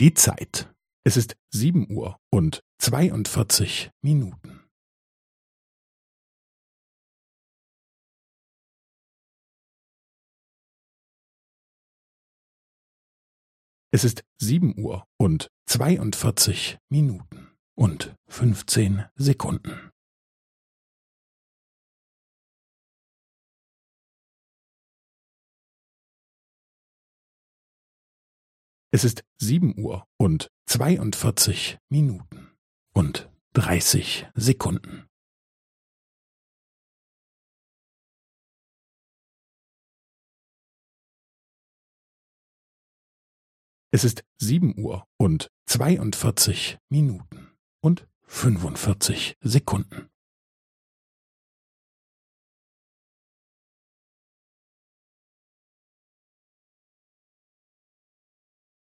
Die Zeit. Es ist sieben Uhr und zweiundvierzig Minuten. Es ist sieben Uhr und zweiundvierzig Minuten und fünfzehn Sekunden. Es ist sieben Uhr und zweiundvierzig Minuten und dreißig Sekunden. Es ist sieben Uhr und zweiundvierzig Minuten und fünfundvierzig Sekunden.